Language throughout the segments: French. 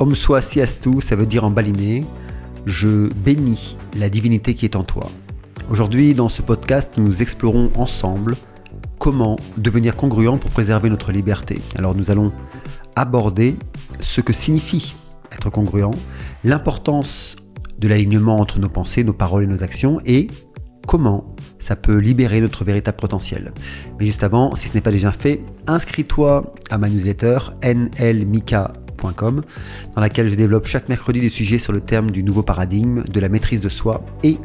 Om Swastiastu, ça veut dire en baliné, je bénis la divinité qui est en toi. Aujourd'hui, dans ce podcast, nous explorons ensemble comment devenir congruent pour préserver notre liberté. Alors nous allons aborder ce que signifie être congruent, l'importance de l'alignement entre nos pensées, nos paroles et nos actions, et comment ça peut libérer notre véritable potentiel. Mais juste avant, si ce n'est pas déjà fait, inscris-toi à ma newsletter dans laquelle je développe chaque mercredi des sujets sur le terme du nouveau paradigme, de la maîtrise de soi et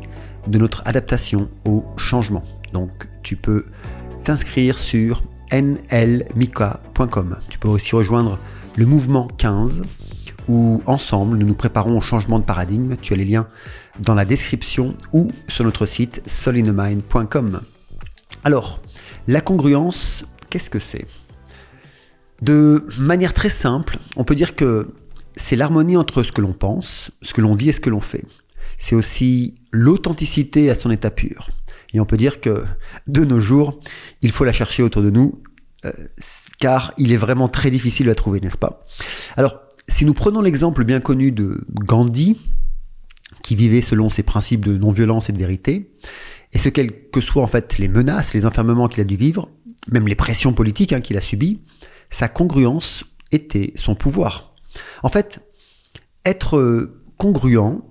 de notre adaptation au changement. Donc tu peux t'inscrire sur nlmika.com. Tu peux aussi rejoindre le mouvement 15 où ensemble nous nous préparons au changement de paradigme. Tu as les liens dans la description ou sur notre site solinemind.com. Alors, la congruence, qu'est-ce que c'est De manière très simple, on peut dire que c'est l'harmonie entre ce que l'on pense, ce que l'on dit et ce que l'on fait. C'est aussi l'authenticité à son état pur. Et on peut dire que de nos jours, il faut la chercher autour de nous, euh, car il est vraiment très difficile de la trouver, n'est-ce pas? Alors, si nous prenons l'exemple bien connu de Gandhi, qui vivait selon ses principes de non-violence et de vérité, et ce quelles que soient en fait les menaces, les enfermements qu'il a dû vivre, même les pressions politiques hein, qu'il a subies, sa congruence était son pouvoir. En fait, être congruent,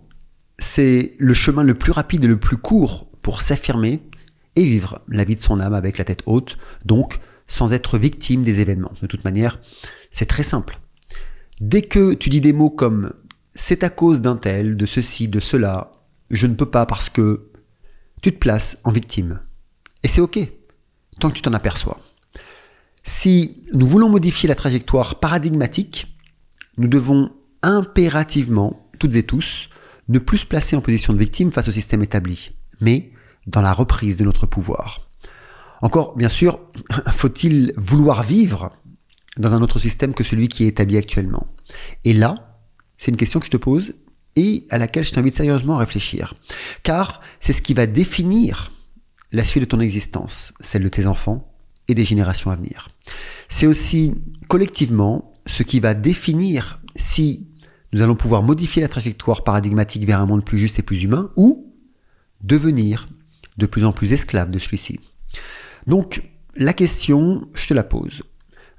c'est le chemin le plus rapide et le plus court pour s'affirmer et vivre la vie de son âme avec la tête haute, donc sans être victime des événements. De toute manière, c'est très simple. Dès que tu dis des mots comme c'est à cause d'un tel, de ceci, de cela, je ne peux pas parce que tu te places en victime. Et c'est ok, tant que tu t'en aperçois. Si nous voulons modifier la trajectoire paradigmatique, nous devons impérativement, toutes et tous, ne plus se placer en position de victime face au système établi, mais dans la reprise de notre pouvoir. Encore, bien sûr, faut-il vouloir vivre dans un autre système que celui qui est établi actuellement? Et là, c'est une question que je te pose et à laquelle je t'invite sérieusement à réfléchir. Car c'est ce qui va définir la suite de ton existence, celle de tes enfants et des générations à venir. C'est aussi collectivement ce qui va définir si nous allons pouvoir modifier la trajectoire paradigmatique vers un monde plus juste et plus humain ou devenir de plus en plus esclave de celui-ci. Donc, la question, je te la pose.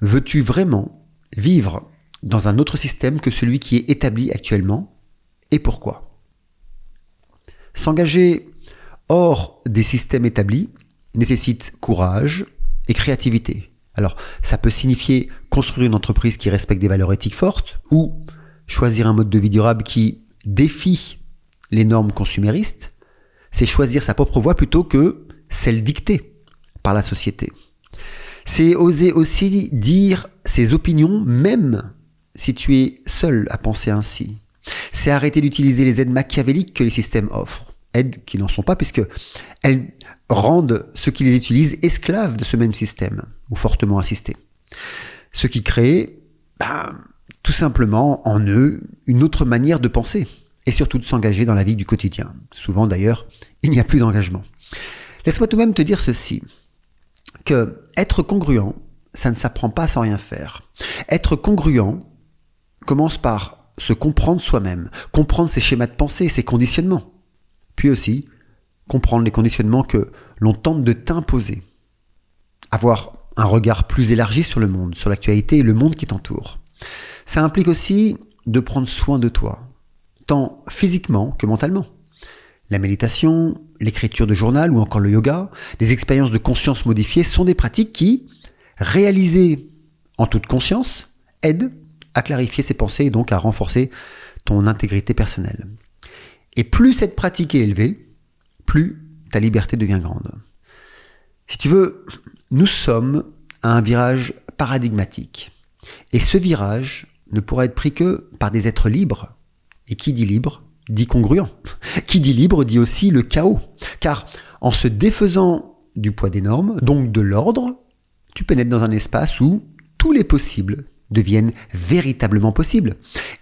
Veux-tu vraiment vivre dans un autre système que celui qui est établi actuellement et pourquoi? S'engager hors des systèmes établis nécessite courage et créativité. Alors, ça peut signifier construire une entreprise qui respecte des valeurs éthiques fortes ou choisir un mode de vie durable qui défie les normes consuméristes. C'est choisir sa propre voie plutôt que celle dictée par la société. C'est oser aussi dire ses opinions même si tu es seul à penser ainsi. C'est arrêter d'utiliser les aides machiavéliques que les systèmes offrent. Aides qui n'en sont pas puisque elles rendent ceux qui les utilisent esclaves de ce même système, ou fortement assistés. Ce qui crée, ben, tout simplement en eux, une autre manière de penser, et surtout de s'engager dans la vie du quotidien. Souvent d'ailleurs, il n'y a plus d'engagement. Laisse-moi tout de même te dire ceci que être congruent, ça ne s'apprend pas sans rien faire. Être congruent commence par se comprendre soi-même, comprendre ses schémas de pensée, ses conditionnements. Puis aussi, comprendre les conditionnements que l'on tente de t'imposer. Avoir un regard plus élargi sur le monde, sur l'actualité et le monde qui t'entoure. Ça implique aussi de prendre soin de toi, tant physiquement que mentalement. La méditation, l'écriture de journal ou encore le yoga, des expériences de conscience modifiées sont des pratiques qui, réalisées en toute conscience, aident à clarifier ses pensées et donc à renforcer ton intégrité personnelle. Et plus cette pratique est élevée, plus ta liberté devient grande. Si tu veux, nous sommes à un virage paradigmatique. Et ce virage ne pourra être pris que par des êtres libres. Et qui dit libre dit congruent. Qui dit libre dit aussi le chaos. Car en se défaisant du poids des normes, donc de l'ordre, tu pénètres dans un espace où tous les possibles deviennent véritablement possibles.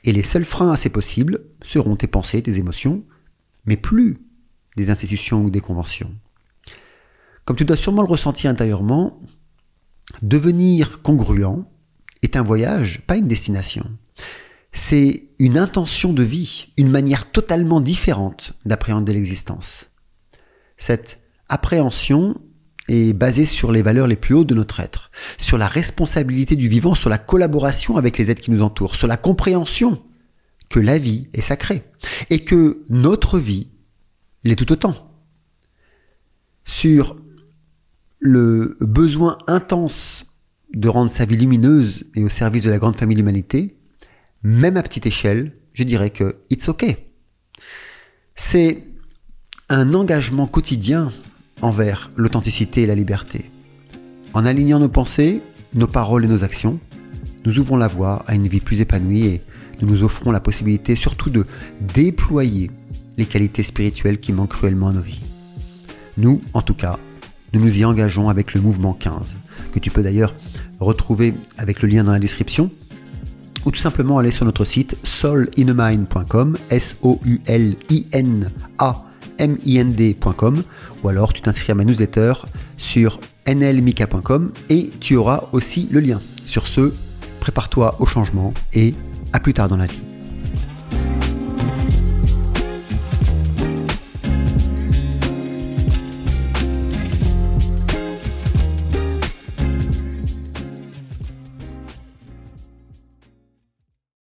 Et les seuls freins à ces possibles seront tes pensées, tes émotions, mais plus des institutions ou des conventions. Comme tu dois sûrement le ressentir intérieurement, devenir congruent est un voyage, pas une destination. C'est une intention de vie, une manière totalement différente d'appréhender l'existence. Cette appréhension est basée sur les valeurs les plus hautes de notre être, sur la responsabilité du vivant, sur la collaboration avec les êtres qui nous entourent, sur la compréhension que la vie est sacrée et que notre vie l'est tout autant. Sur le besoin intense de rendre sa vie lumineuse et au service de la grande famille de même à petite échelle, je dirais que it's okay. C'est un engagement quotidien envers l'authenticité et la liberté. En alignant nos pensées, nos paroles et nos actions, nous ouvrons la voie à une vie plus épanouie et nous nous offrons la possibilité surtout de déployer les qualités spirituelles qui manquent cruellement à nos vies. Nous, en tout cas, nous nous y engageons avec le mouvement 15, que tu peux d'ailleurs retrouver avec le lien dans la description, ou tout simplement aller sur notre site soulinamind.com, S-O-U-L-I-N-A-M-I-N-D.com, ou alors tu t'inscris à ma newsletter sur nlmika.com et tu auras aussi le lien. Sur ce, prépare-toi au changement et à plus tard dans la vie.